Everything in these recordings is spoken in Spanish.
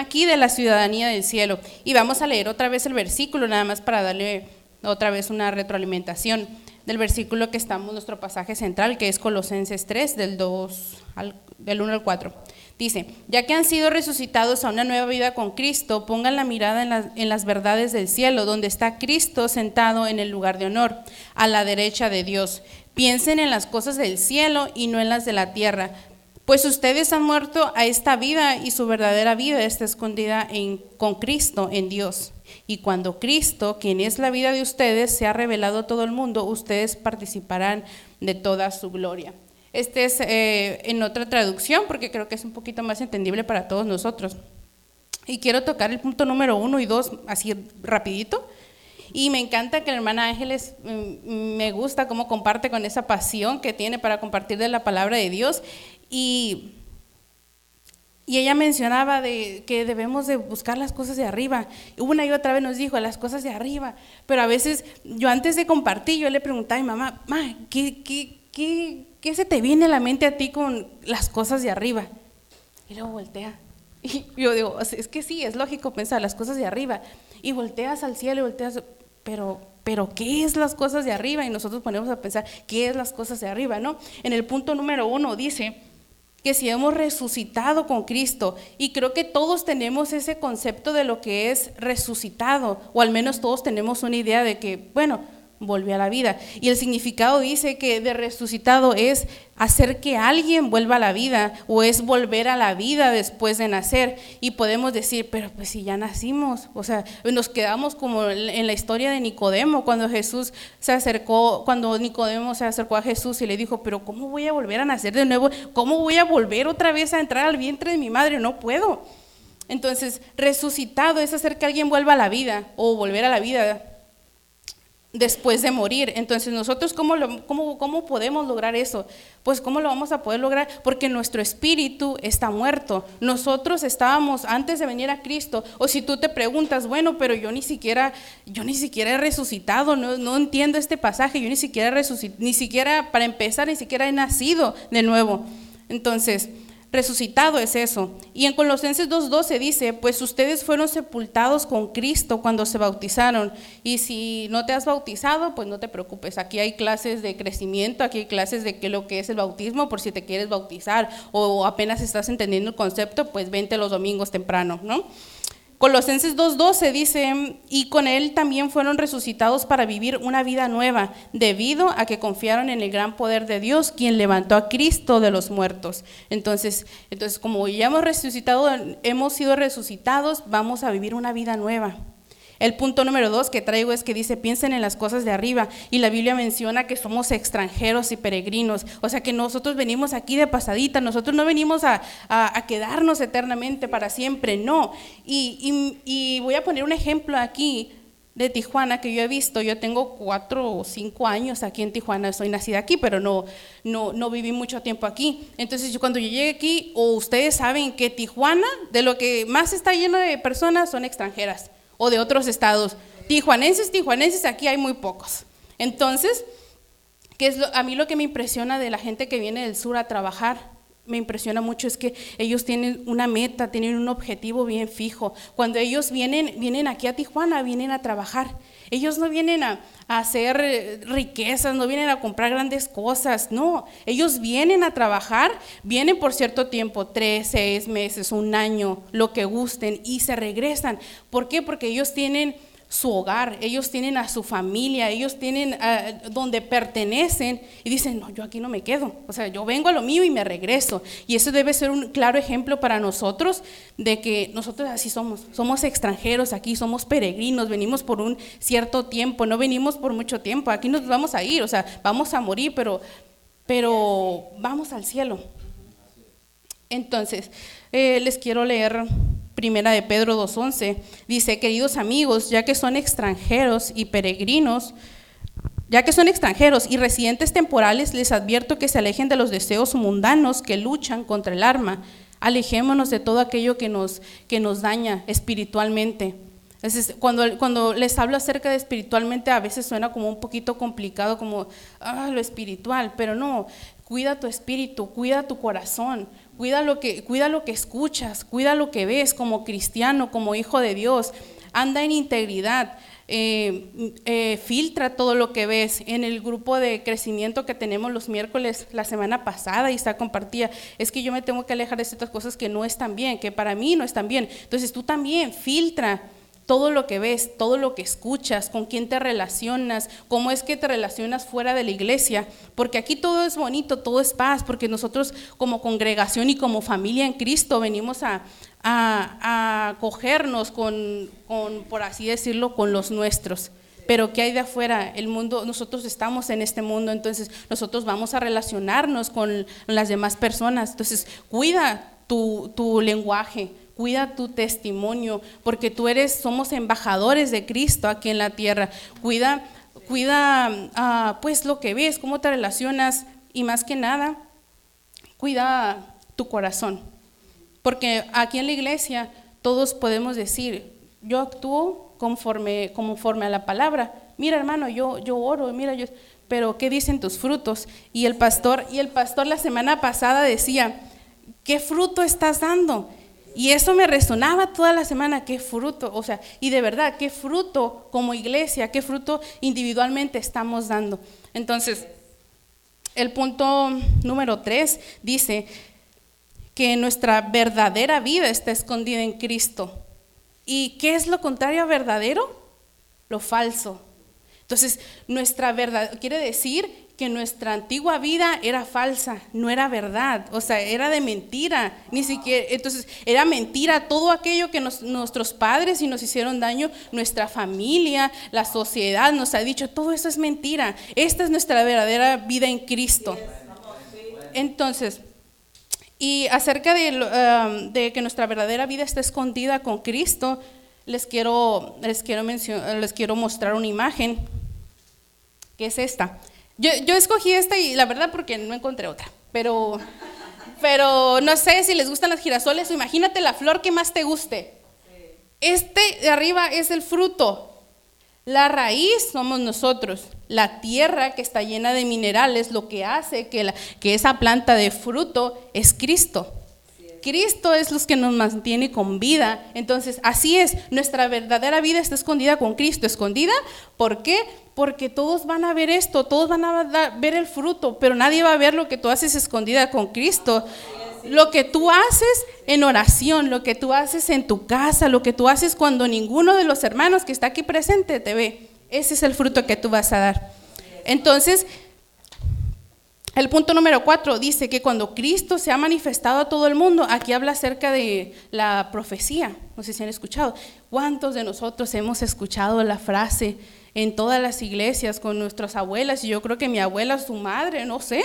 aquí de la ciudadanía del cielo. Y vamos a leer otra vez el versículo, nada más para darle otra vez una retroalimentación del versículo que estamos, nuestro pasaje central, que es Colosenses 3, del, 2 al, del 1 al 4. Dice, ya que han sido resucitados a una nueva vida con Cristo, pongan la mirada en, en, las verdades del cielo, donde está Cristo sentado en el lugar de honor, a la derecha de Dios. Piensen en las cosas del cielo y no en las de la tierra, pues ustedes han muerto a esta vida y su verdadera vida está escondida con Cristo, en Dios. Y cuando Cristo, quien es la vida de ustedes, se ha revelado a todo el mundo, ustedes participarán de toda su gloria. Este es eh, en otra traducción porque creo que es un poquito más entendible para todos nosotros. Y quiero tocar el punto número uno y dos así rapidito. Y me encanta que la hermana Ángeles mm, me gusta cómo comparte con esa pasión que tiene para compartir de la palabra de Dios. Y, y ella mencionaba de que debemos de buscar las cosas de arriba. Una y otra vez nos dijo, las cosas de arriba. Pero a veces yo antes de compartir, yo le preguntaba a mi mamá, ma, ¿qué, qué, qué, qué se te viene a la mente a ti con las cosas de arriba? Y luego voltea. Y yo digo, es que sí, es lógico pensar las cosas de arriba. Y volteas al cielo y volteas, pero, pero ¿qué es las cosas de arriba? Y nosotros ponemos a pensar, ¿qué es las cosas de arriba? ¿no? En el punto número uno dice que si hemos resucitado con Cristo, y creo que todos tenemos ese concepto de lo que es resucitado, o al menos todos tenemos una idea de que, bueno, volvió a la vida. Y el significado dice que de resucitado es hacer que alguien vuelva a la vida o es volver a la vida después de nacer. Y podemos decir, pero pues si ya nacimos, o sea, nos quedamos como en la historia de Nicodemo, cuando Jesús se acercó, cuando Nicodemo se acercó a Jesús y le dijo, pero ¿cómo voy a volver a nacer de nuevo? ¿Cómo voy a volver otra vez a entrar al vientre de mi madre? No puedo. Entonces, resucitado es hacer que alguien vuelva a la vida o volver a la vida después de morir. Entonces, nosotros, ¿cómo, cómo, ¿cómo podemos lograr eso? Pues, ¿cómo lo vamos a poder lograr? Porque nuestro espíritu está muerto. Nosotros estábamos antes de venir a Cristo. O si tú te preguntas, bueno, pero yo ni siquiera, yo ni siquiera he resucitado, no, no entiendo este pasaje, yo ni siquiera he resucitado, ni siquiera, para empezar, ni siquiera he nacido de nuevo. Entonces, resucitado es eso. Y en Colosenses 2.12 dice, pues ustedes fueron sepultados con Cristo cuando se bautizaron. Y si no te has bautizado, pues no te preocupes. Aquí hay clases de crecimiento, aquí hay clases de qué lo que es el bautismo, por si te quieres bautizar o apenas estás entendiendo el concepto, pues vente los domingos temprano, ¿no? Colosenses 2.12 dice, y con él también fueron resucitados para vivir una vida nueva, debido a que confiaron en el gran poder de Dios, quien levantó a Cristo de los muertos. Entonces, entonces como ya hemos resucitado, hemos sido resucitados, vamos a vivir una vida nueva. El punto número dos que traigo es que dice, piensen en las cosas de arriba. Y la Biblia menciona que somos extranjeros y peregrinos. O sea que nosotros venimos aquí de pasadita, nosotros no venimos a, quedarnos eternamente para siempre, no. Y, voy a poner un ejemplo aquí de Tijuana que yo he visto. Yo tengo cuatro o cinco años aquí en Tijuana, soy nacida aquí, pero no, no, no viví mucho tiempo aquí. Entonces yo, cuando yo llegué aquí, o ustedes saben que Tijuana, de lo que más está lleno de personas, son extranjeras o de otros estados. Tijuanenses, tijuanenses, aquí hay muy pocos. Entonces, ¿qué es a mí lo que me impresiona de la gente que viene del sur a trabajar? Me impresiona mucho es que ellos tienen una meta, tienen un objetivo bien fijo. Cuando ellos vienen, vienen aquí a Tijuana, vienen a trabajar. Ellos no vienen a, hacer eh, riquezas, no vienen a comprar grandes cosas, no. Ellos vienen a trabajar, vienen por cierto tiempo, tres, seis meses, un año, lo que gusten, y se regresan. ¿Por qué? Porque ellos tienen su hogar, ellos tienen a su familia, ellos tienen a, donde pertenecen y dicen, no, yo aquí no me quedo, o sea, yo vengo a lo mío y me regreso. Y eso debe ser un claro ejemplo para nosotros de que nosotros así somos, somos extranjeros aquí, somos peregrinos, venimos por un cierto tiempo, no venimos por mucho tiempo, aquí nos vamos a ir, o sea, vamos a morir, pero, pero vamos al cielo. Entonces, eh, les quiero leer Primera de Pedro 2.11, dice, queridos amigos, ya que son extranjeros y peregrinos, ya que son extranjeros y residentes temporales, les advierto que se alejen de los deseos mundanos que luchan contra el arma. Alejémonos de todo aquello que nos, que nos daña espiritualmente. Cuando, cuando les hablo acerca de espiritualmente, a veces suena como un poquito complicado, como ah, lo espiritual, pero no, cuida tu espíritu, cuida tu corazón, cuida lo que, cuida lo que escuchas, cuida lo que ves como cristiano, como hijo de Dios, anda en integridad. Eh, eh, filtra todo lo que ves. En el grupo de crecimiento que tenemos los miércoles la semana pasada y está compartida, es que yo me tengo que alejar de ciertas cosas que no están bien, que para mí no están bien. Entonces tú también filtra todo lo que ves, todo lo que escuchas, con quién te relacionas, cómo es que te relacionas fuera de la iglesia, porque aquí todo es bonito, todo es paz, porque nosotros como congregación y como familia en Cristo venimos a, a, acogernos con, con, por así decirlo, con los nuestros. Pero ¿qué hay de afuera? El mundo, nosotros estamos en este mundo, entonces nosotros vamos a relacionarnos con las demás personas. Entonces, cuida tu, tu lenguaje, cuida tu testimonio, porque tú eres, somos embajadores de Cristo aquí en la tierra. Cuida, cuida ah, pues lo que ves, cómo te relacionas y más que nada, cuida tu corazón. Porque aquí en la iglesia todos podemos decir, yo actúo conforme, conforme a la palabra. Mira, hermano, yo, yo oro, mira, yo, pero ¿qué dicen tus frutos? Y el pastor, y el pastor la semana pasada decía, ¿qué fruto estás dando? Y eso me resonaba toda la semana, qué fruto, o sea, y de verdad, qué fruto como iglesia, qué fruto individualmente estamos dando. Entonces, el punto número tres dice que nuestra verdadera vida está escondida en Cristo. ¿Y qué es lo contrario a verdadero? Lo falso. Entonces, nuestra verdad quiere decir que nuestra antigua vida era falsa, no era verdad, o sea, era de mentira, ni siquiera, entonces era mentira todo aquello que nuestros padres y nos hicieron daño, nuestra familia, la sociedad nos ha dicho, todo eso es mentira, esta es nuestra verdadera vida en Cristo. Entonces, y acerca de, um, de que nuestra verdadera vida está escondida con Cristo, les quiero, les quiero, les quiero mostrar una imagen, que es esta. Yo, yo, escogí esta y la verdad porque no encontré otra, pero, pero no sé si les gustan las girasoles imagínate la flor que más te guste. Este de arriba es el fruto. La raíz somos nosotros. La tierra que está llena de minerales, lo que hace que, que esa planta de fruto es Cristo. Cristo es los que nos mantiene con vida. Entonces, así es, nuestra verdadera vida está escondida con Cristo. ¿Escondida? ¿Por qué? Porque todos van a ver esto, todos van a ver el fruto, pero nadie va a ver lo que tú haces escondida con Cristo. Lo que tú haces en oración, lo que tú haces en tu casa, lo que tú haces cuando ninguno de los hermanos que está aquí presente te ve. Ese es el fruto que tú vas a dar. Entonces, el punto número cuatro dice que cuando Cristo se ha manifestado a todo el mundo, aquí habla acerca de la profecía, no sé si han escuchado, ¿cuántos de nosotros hemos escuchado la frase en todas las iglesias con nuestras abuelas? Y yo creo que mi abuela, su madre, no sé,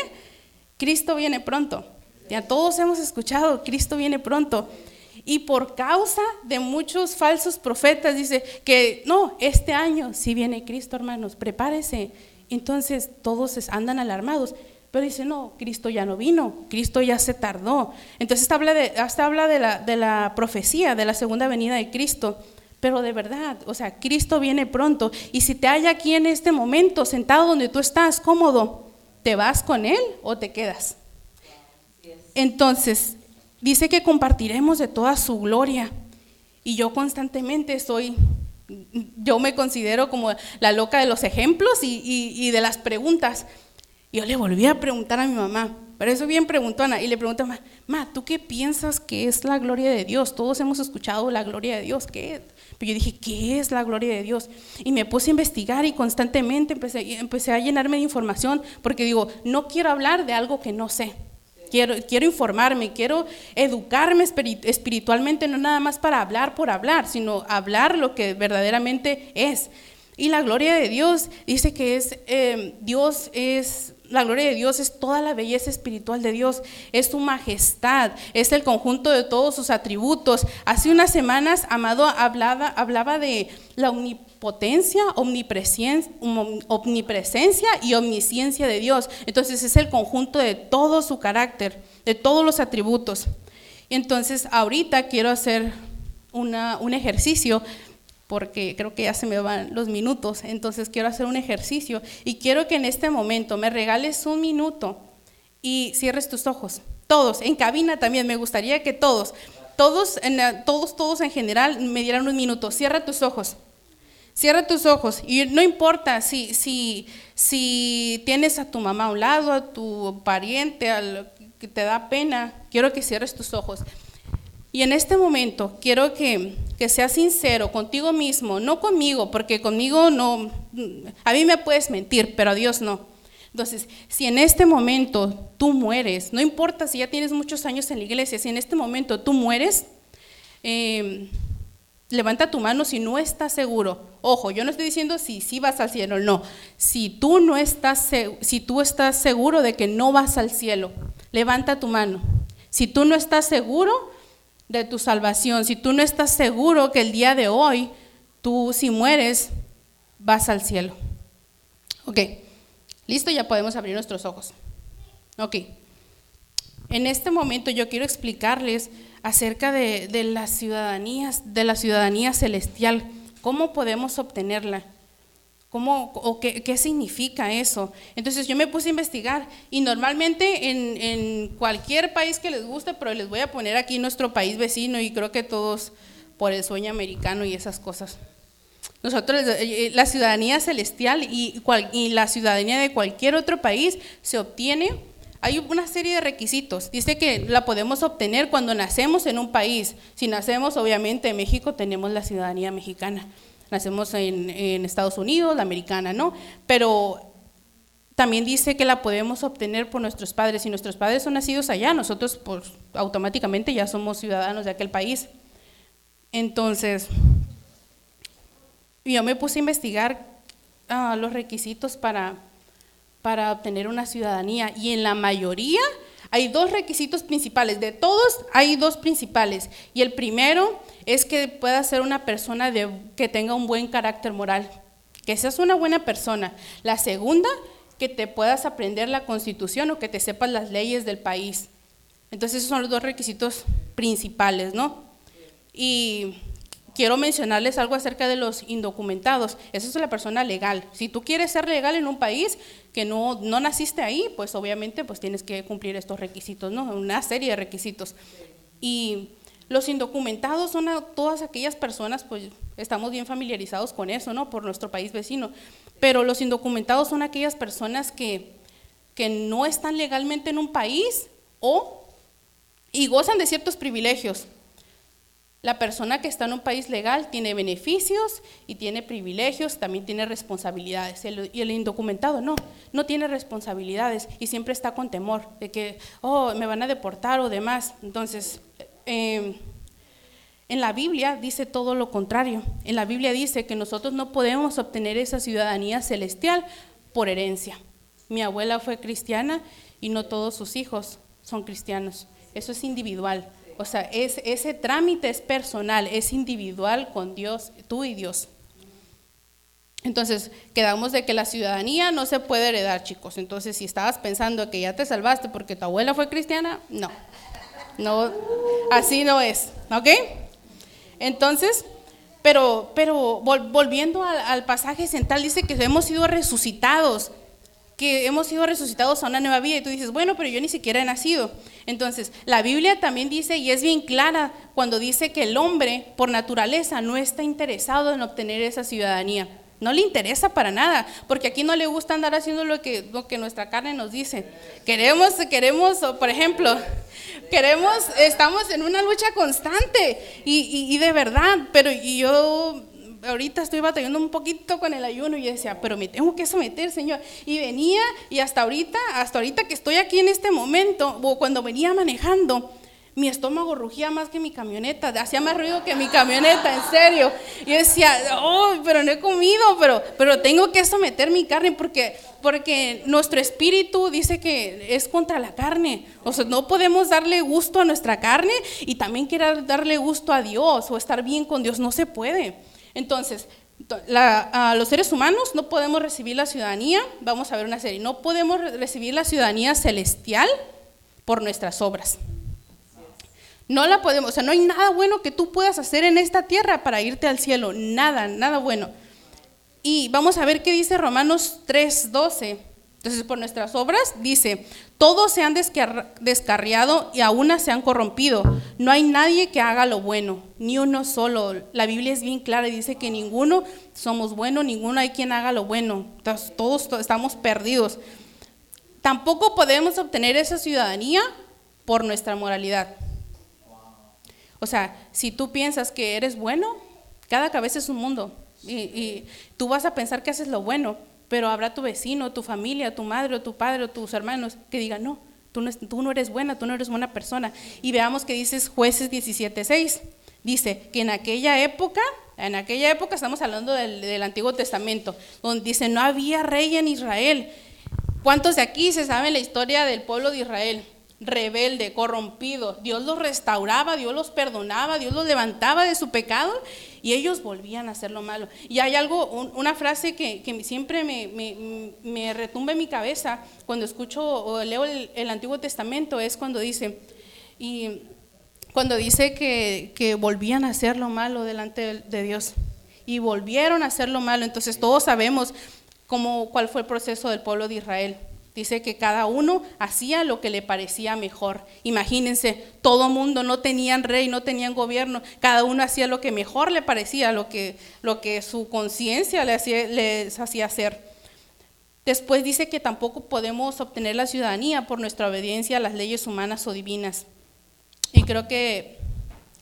Cristo viene pronto. Ya todos hemos escuchado, Cristo viene pronto. Y por causa de muchos falsos profetas dice que no, este año si viene Cristo, hermanos, prepárese. Entonces todos andan alarmados. Pero dice, no, Cristo ya no vino, Cristo ya se tardó. Entonces hasta habla, de, hasta habla de, la, de la profecía, de la segunda venida de Cristo. Pero de verdad, o sea, Cristo viene pronto. Y si te halla aquí en este momento, sentado donde tú estás, cómodo, ¿te vas con Él o te quedas? Entonces, dice que compartiremos de toda su gloria. Y yo constantemente soy, yo me considero como la loca de los ejemplos y, y de las preguntas. Yo le volví a preguntar a mi mamá, pero eso bien preguntona, y le pregunté a mamá, ma, ¿tú qué piensas que es la gloria de Dios? Todos hemos escuchado la gloria de Dios, ¿qué es? Pero yo dije, ¿qué es la gloria de Dios? Y me puse a investigar y constantemente empecé, empecé a llenarme de información, porque digo, no quiero hablar de algo que no sé. Quiero, quiero informarme, quiero educarme espiritualmente, no nada más para hablar por hablar, sino hablar lo que verdaderamente es. Y la gloria de Dios dice que es, eh, Dios es la gloria de Dios es toda la belleza espiritual de Dios, es su majestad, es el conjunto de todos sus atributos. Hace unas semanas, Amado hablaba, hablaba de la omnipotencia, omnipresencia, y omnisciencia de Dios. Entonces es el conjunto de todo su carácter, de todos los atributos. Entonces ahorita quiero hacer una, un ejercicio porque creo que ya se me van los minutos, entonces quiero hacer un ejercicio y quiero que en este momento me regales un minuto y cierres tus ojos Todos, en cabina también, me gustaría que todos, todos, en, todos, todos en general me dieran un minuto. Cierra tus ojos. Cierra tus ojos y no importa si, si, si tienes a tu mamá a un lado, a tu pariente, al que te da pena, quiero que cierres tus ojos. Y en este momento quiero que, que seas sincero contigo mismo, no conmigo, porque conmigo no, a mí me puedes mentir, pero a Dios no. Entonces, si en este momento tú mueres, no importa si ya tienes muchos años en la iglesia, si en este momento tú mueres, eh, levanta tu mano si no estás seguro. Ojo, yo no estoy diciendo si sí vas al cielo, no. Si tú no estás si tú estás seguro de que no vas al cielo, levanta tu mano. Si tú no estás seguro de tu salvación, si tú no estás seguro que el día de hoy tú si mueres vas al cielo. Ok. Listo, ya podemos abrir nuestros ojos. Ok. En este momento yo quiero explicarles acerca de, de ciudadanías, de la ciudadanía celestial, cómo podemos obtenerla. ¿Cómo, o qué, qué, significa eso? Entonces yo me puse a investigar y normalmente en, en, cualquier país que les guste, pero les voy a poner aquí nuestro país vecino y creo que todos por el sueño americano y esas cosas. Nosotros, eh, eh, la ciudadanía celestial y, cual, y la ciudadanía de cualquier otro país se obtiene hay una serie de requisitos. Dice que la podemos obtener cuando nacemos en un país. Si nacemos, obviamente, en México tenemos la ciudadanía mexicana. Nacemos en, Estados Unidos, la americana, ¿no? Pero también dice que la podemos obtener por nuestros padres. Si nuestros padres son nacidos allá, nosotros pues, automáticamente ya somos ciudadanos de aquel país. Entonces, yo me puse a investigar ah, los requisitos para para obtener una ciudadanía y en la mayoría hay dos requisitos principales, de todos hay dos principales y el primero es que pueda ser una persona de, que tenga un buen carácter moral, que seas una buena persona. La segunda, que te puedas aprender la constitución o que te sepas las leyes del país. Entonces esos son los dos requisitos principales, ¿no? Y quiero mencionarles algo acerca de los indocumentados. Esa es la persona legal. Si tú quieres ser legal en un país que no, no naciste ahí, pues obviamente pues tienes que cumplir estos requisitos, ¿no? Una serie de requisitos. Y los indocumentados son todas aquellas personas, pues estamos bien familiarizados con eso, ¿no? Por nuestro país vecino. Pero los indocumentados son aquellas personas que, que no están legalmente en un país o y gozan de ciertos privilegios. La persona que está en un país legal tiene beneficios y tiene privilegios, también tiene responsabilidades. y el indocumentado no, no tiene responsabilidades y siempre está con temor de que, oh, me van a deportar o demás. Entonces, em, en la Biblia dice todo lo contrario. En la Biblia dice que nosotros no podemos obtener esa ciudadanía celestial por herencia. Mi abuela fue cristiana y no todos sus hijos son cristianos. Eso es individual. O sea, es, ese trámite es personal, es individual con Dios, tú y Dios. Entonces, quedamos de que la ciudadanía no se puede heredar, chicos. Entonces, si estabas pensando que ya te salvaste porque tu abuela fue cristiana, no. No, así no es, ¿ok? Entonces, pero, pero volviendo al, al pasaje central, dice que hemos sido resucitados que hemos sido resucitados a una nueva vida y tú dices, bueno, pero yo ni siquiera he nacido. Entonces, la Biblia también dice, y es bien clara, cuando dice que el hombre por naturaleza no está interesado en obtener esa ciudadanía. No le interesa para nada, porque aquí no le gusta andar haciendo lo que, lo que nuestra carne nos dice. Queremos, queremos, por ejemplo, queremos, estamos en una lucha constante y, y, y de verdad, pero yo ahorita estoy batallando un poquito con el ayuno y decía, pero me tengo que someter, Señor. Y venía y hasta ahorita, hasta ahorita que estoy aquí en este momento, o cuando venía manejando, mi estómago rugía más que mi camioneta, hacía más ruido que mi camioneta, en serio. Y decía, oh, pero no he comido, pero, pero tengo que someter mi carne porque, porque nuestro espíritu dice que es contra la carne. O sea, no podemos darle gusto a nuestra carne y también querer darle gusto a Dios o estar bien con Dios, no se puede. Entonces, a los seres humanos no podemos recibir la ciudadanía, vamos a ver una serie, no podemos recibir la ciudadanía celestial por nuestras obras. No la podemos, o sea, no hay nada bueno que tú puedas hacer en esta tierra para irte al cielo, nada, nada bueno. Y vamos a ver qué dice Romanos 3:12. Entonces, por nuestras obras, dice, todos se han descarriado y aún se han corrompido. No hay nadie que haga lo bueno, ni uno solo. La Biblia es bien clara y dice que ninguno somos buenos, ninguno hay quien haga lo bueno. Todos estamos perdidos. Tampoco podemos obtener esa ciudadanía por nuestra moralidad. O sea, si tú piensas que eres bueno, cada cabeza es un mundo. Y tú vas a pensar que haces lo bueno pero habrá tu vecino, tu familia, tu madre o tu padre o tus hermanos que digan, no, tú no, eres buena, tú no eres buena persona. Y veamos que dices jueces 17.6. Dice que en aquella época, en aquella época estamos hablando del, del Antiguo Testamento, donde dice, no había rey en Israel. ¿Cuántos de aquí se saben la historia del pueblo de Israel? rebelde, corrompido. Dios los restauraba, Dios los perdonaba, Dios los levantaba de su pecado y ellos volvían a hacer lo malo. Y hay algo, una frase que, siempre me, retumba en mi cabeza cuando escucho o leo el, Antiguo Testamento, es cuando dice, y cuando dice que, que volvían a hacer lo malo delante de, Dios. Y volvieron a hacer lo malo. Entonces todos sabemos cómo, cuál fue el proceso del pueblo de Israel Dice que cada uno hacía lo que le parecía mejor. Imagínense, todo mundo no tenían rey, no tenían gobierno, cada uno hacía lo que mejor le parecía, lo que, lo que su conciencia les les hacía hacer. Después dice que tampoco podemos obtener la ciudadanía por nuestra obediencia a las leyes humanas o divinas. Y creo que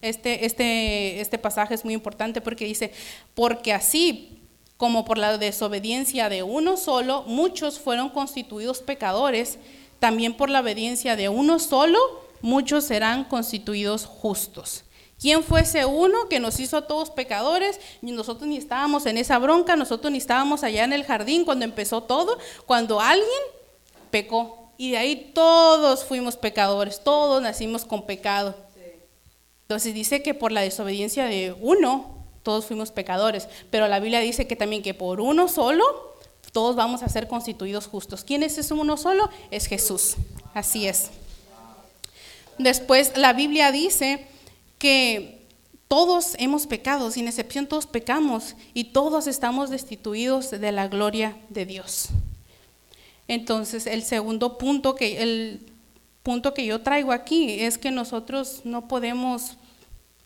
este, este, este pasaje es muy importante porque dice, porque así como por la desobediencia de uno solo, muchos fueron constituidos pecadores, también por la obediencia de uno solo, muchos serán constituidos justos. ¿Quién fue ese uno que nos hizo a todos pecadores? Nosotros ni estábamos en esa bronca, nosotros ni estábamos allá en el jardín cuando empezó todo, cuando alguien pecó. Y de ahí todos fuimos pecadores, todos nacimos con pecado. Entonces dice que por la desobediencia de uno, todos fuimos pecadores, pero la Biblia dice que también que por uno solo todos vamos a ser constituidos justos. ¿Quién es ese uno solo? Es Jesús. Así es. Después la Biblia dice que todos hemos pecado, sin excepción todos pecamos y todos estamos destituidos de la gloria de Dios. Entonces, el segundo punto que el punto que yo traigo aquí es que nosotros no podemos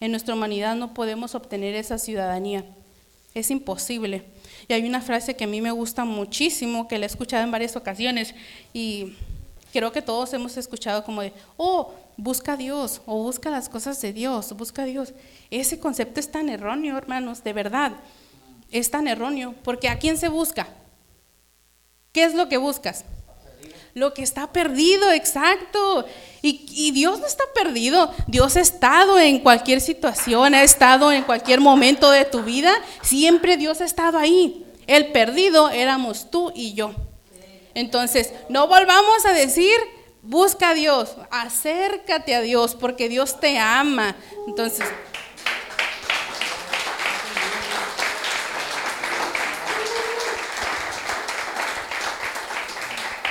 en nuestra humanidad no podemos obtener esa ciudadanía. Es imposible. Y hay una frase que a mí me gusta muchísimo, que la he escuchado en varias ocasiones y creo que todos hemos escuchado como de, oh, busca a Dios o busca las cosas de Dios, busca a Dios. Ese concepto es tan erróneo, hermanos, de verdad. Es tan erróneo, porque ¿a quién se busca? ¿Qué es lo que buscas? Lo que está perdido, exacto. Y, Dios no está perdido. Dios ha estado en cualquier situación, ha estado en cualquier momento de tu vida. Siempre Dios ha estado ahí. El perdido éramos tú y yo. Entonces, no volvamos a decir, busca a Dios, acércate a Dios, porque Dios te ama. Entonces...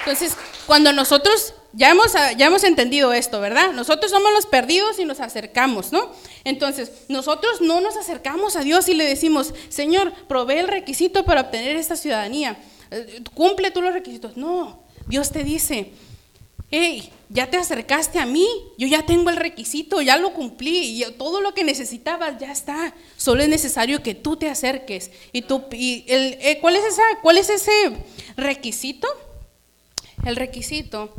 Entonces, cuando nosotros ya hemos, ya hemos entendido esto, ¿verdad? Nosotros somos los perdidos y nos acercamos, ¿no? Entonces, nosotros no nos acercamos a Dios y le decimos, Señor, provee el requisito para obtener esta ciudadanía. Eh, cumple tú los requisitos. No, Dios te dice, hey, ya te acercaste a mí, yo ya tengo el requisito, ya lo cumplí, y todo lo que necesitabas ya está. Solo es necesario que tú te acerques. ¿Y, tú, y el, eh, ¿cuál, es esa, cuál es ese requisito? El requisito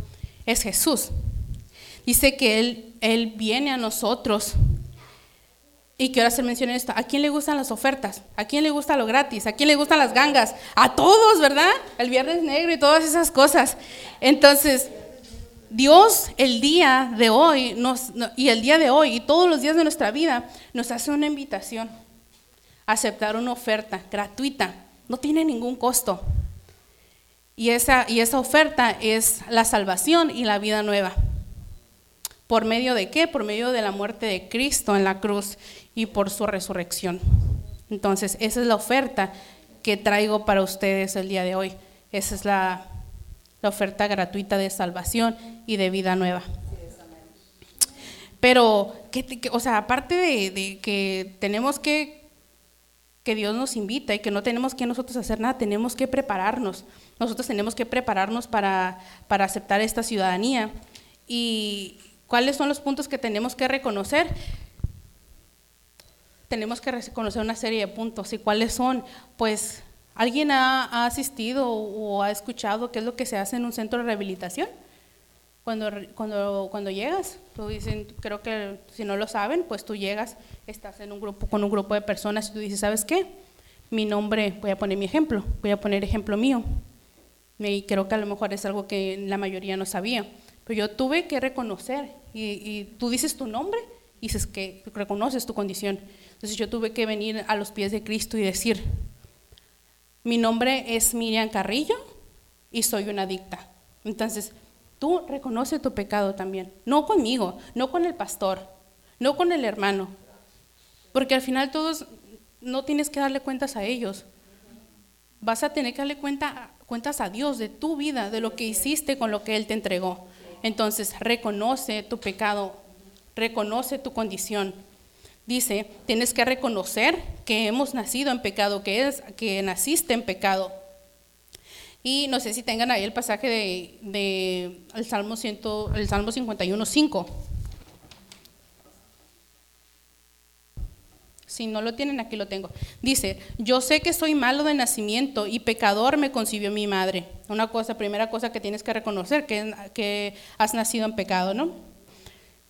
es Jesús. Dice que Él, Él viene a nosotros. Y quiero hacer mención en esto. ¿A quién le gustan las ofertas? ¿A quién le gusta lo gratis? ¿A quién le gustan las gangas? A todos, ¿verdad? El viernes negro y todas esas cosas. Entonces, Dios el día de hoy y el día de hoy y todos los días de nuestra vida nos hace una invitación a aceptar una oferta gratuita. No tiene ningún costo. Y esa, y esa oferta es la salvación y la vida nueva. ¿Por medio de qué? Por medio de la muerte de Cristo en la cruz y por su resurrección. Entonces, esa es la oferta que traigo para ustedes el día de hoy. Esa es la, oferta gratuita de salvación y de vida nueva. Pero, o sea, aparte de, que tenemos que que Dios nos invita y que no tenemos que nosotros hacer nada, tenemos que prepararnos. Nosotros tenemos que prepararnos para, para aceptar esta ciudadanía. ¿Y cuáles son los puntos que tenemos que reconocer? Tenemos que reconocer una serie de puntos. ¿Y cuáles son? Pues, ¿alguien ha, ha asistido o ha escuchado qué es lo que se hace en un centro de rehabilitación? Cuando, cuando, cuando llegas, tú dicen, creo que si no lo saben, pues tú llegas, estás en un grupo con un grupo de personas y tú dices, ¿sabes qué? Mi nombre, voy a poner mi ejemplo, voy a poner ejemplo mío. Y creo que a lo mejor es algo que la mayoría no sabía. Pero yo tuve que reconocer, y, y tú dices tu nombre, y dices que reconoces tu condición. Entonces yo tuve que venir a los pies de Cristo y decir, mi nombre es Miriam Carrillo y soy una adicta. Entonces, Tú reconoce tu pecado también, no conmigo, no con el pastor, no con el hermano, porque al final todos no tienes que darle cuentas a ellos. Vas a tener que darle cuenta, cuentas a Dios de tu vida, de lo que hiciste con lo que Él te entregó. Entonces, reconoce tu pecado, reconoce tu condición. Dice, tienes que reconocer que hemos nacido en pecado, que, es, que naciste en pecado. Y no sé si tengan ahí el pasaje de, el Salmo, 100, el Salmo 51, 5. Si no lo tienen, aquí lo tengo. Dice, yo sé que soy malo de nacimiento y pecador me concibió mi madre. Una cosa, primera cosa que tienes que reconocer, que, que has nacido en pecado, ¿no?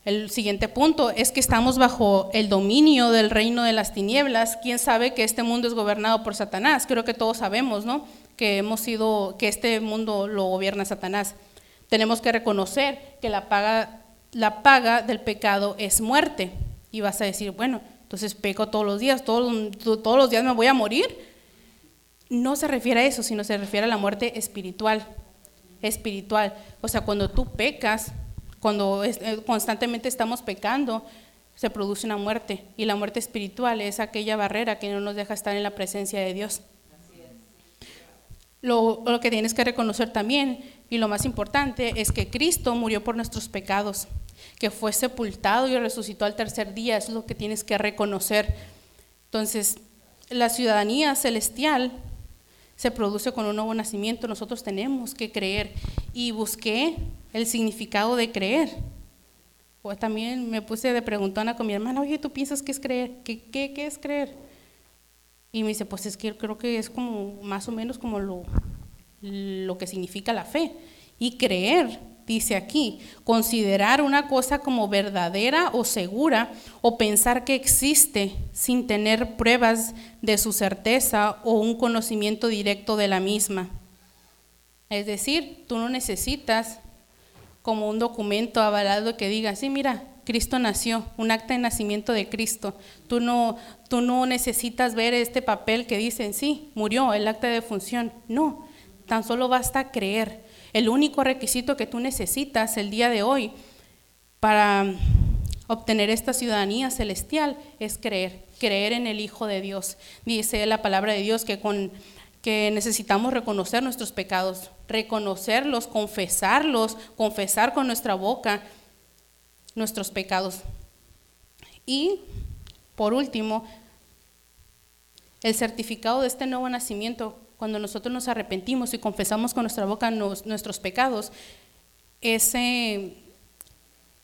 El siguiente punto es que estamos bajo el dominio del reino de las tinieblas. ¿Quién sabe que este mundo es gobernado por Satanás? Creo que todos sabemos, ¿no? Que hemos sido, que este mundo lo gobierna Satanás. Tenemos que reconocer que la paga, la paga del pecado es muerte. Y vas a decir, bueno, entonces peco todos los días, todos, todos los días me voy a morir. No se refiere a eso, sino se refiere a la muerte espiritual. Espiritual. O sea, cuando tú pecas, cuando eh, constantemente estamos pecando, se produce una muerte. Y la muerte espiritual es aquella barrera que no nos deja estar en la presencia de Dios. Lo, que tienes que reconocer también, y lo más importante, es que Cristo murió por nuestros pecados, que fue sepultado y resucitó al tercer día, es lo que tienes que reconocer. Entonces, la ciudadanía celestial se produce con un nuevo nacimiento, nosotros tenemos que creer. Y busqué el significado de creer. Pues también me puse de preguntona con mi hermana, oye, ¿tú piensas que es creer? ¿Qué, qué, qué es creer? Y me dice, pues es que creo que es como más o menos como lo, lo que significa la fe. Y creer, dice aquí, considerar una cosa como verdadera o segura o pensar que existe sin tener pruebas de su certeza o un conocimiento directo de la misma. Es decir, tú no necesitas como un documento avalado que diga, sí, mira, Cristo nació, un acta de nacimiento de Cristo. Tú no, tú no necesitas ver este papel que dice, sí, murió, el acta de función. No, tan solo basta creer. El único requisito que tú necesitas el día de hoy para obtener esta ciudadanía celestial es creer, creer en el Hijo de Dios. Dice la palabra de Dios que con que necesitamos reconocer nuestros pecados, reconocerlos, confesarlos, confesar con nuestra boca nuestros pecados. Y, por último, el certificado de este nuevo nacimiento, cuando nosotros nos arrepentimos y confesamos con nuestra boca nuestros pecados, ese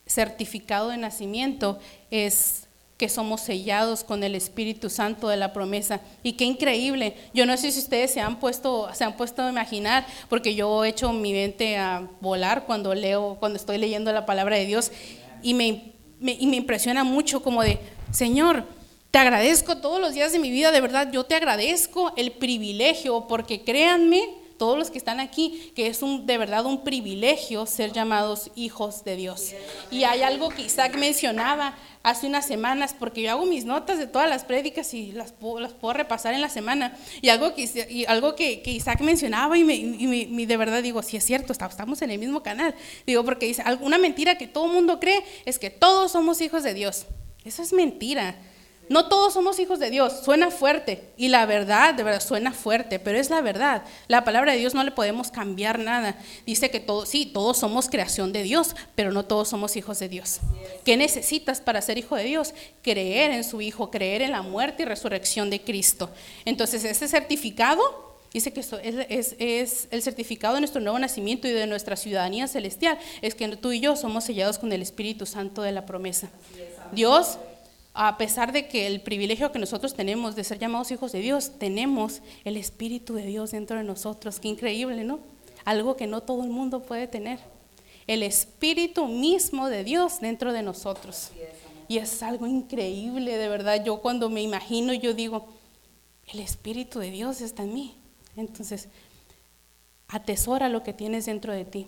certificado de nacimiento es que somos sellados con el Espíritu Santo de la promesa. Y qué increíble. Yo no sé si ustedes se han puesto, se han puesto a imaginar, porque yo he hecho mi mente a volar cuando leo, cuando estoy leyendo la palabra de Dios y me, y me impresiona mucho como de, Señor, te agradezco todos los días de mi vida, de verdad, yo te agradezco el privilegio, porque créanme, todos los que están aquí, que es de verdad un privilegio ser llamados hijos de Dios. Y hay algo que Isaac mencionaba hace unas semanas, porque yo hago mis notas de todas las prédicas y las, puedo repasar en la semana, y algo que, Isaac mencionaba y, me, y de verdad digo, sí es cierto, estamos en el mismo canal. Digo, porque dice, una mentira que todo el mundo cree es que todos somos hijos de Dios. Eso es mentira. No todos somos hijos de Dios, suena fuerte y la verdad, de verdad, suena fuerte, pero es la verdad. La palabra de Dios no le podemos cambiar nada. Dice que todos, sí, todos somos creación de Dios, pero no todos somos hijos de Dios. ¿Qué necesitas para ser hijo de Dios? Creer en su Hijo, creer en la muerte y resurrección de Cristo. Entonces, ese certificado Dice que esto es, es, el certificado de nuestro nuevo nacimiento y de nuestra ciudadanía celestial. Es que tú y yo somos sellados con el Espíritu Santo de la promesa. Dios a pesar de que el privilegio que nosotros tenemos de ser llamados hijos de Dios, tenemos el Espíritu de Dios dentro de nosotros. Qué increíble, ¿no? Algo que no todo el mundo puede tener. El Espíritu mismo de Dios dentro de nosotros. Y es algo increíble, de verdad. Yo cuando me imagino, yo digo, el Espíritu de Dios está en mí. Entonces, atesora lo que tienes dentro de ti.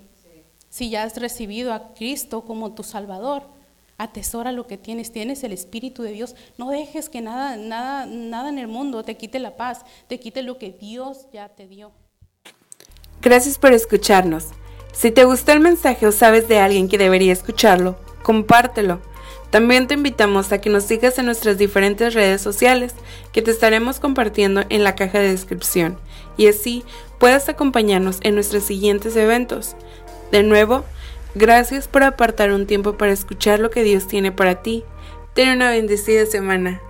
Si ya has recibido a Cristo como tu Salvador, atesora lo que tienes, tienes el Espíritu de Dios. No dejes que nada, nada, nada en el mundo te quite la paz, te quite lo que Dios ya te dio. Gracias por escucharnos. Si te gustó el mensaje o sabes de alguien que debería escucharlo, compártelo. También te invitamos a que nos sigas en nuestras diferentes redes sociales que te estaremos compartiendo en la caja de descripción y así puedas acompañarnos en nuestros siguientes eventos. De nuevo, Gracias por apartar un tiempo para escuchar lo que Dios tiene para ti. Ten una bendecida semana.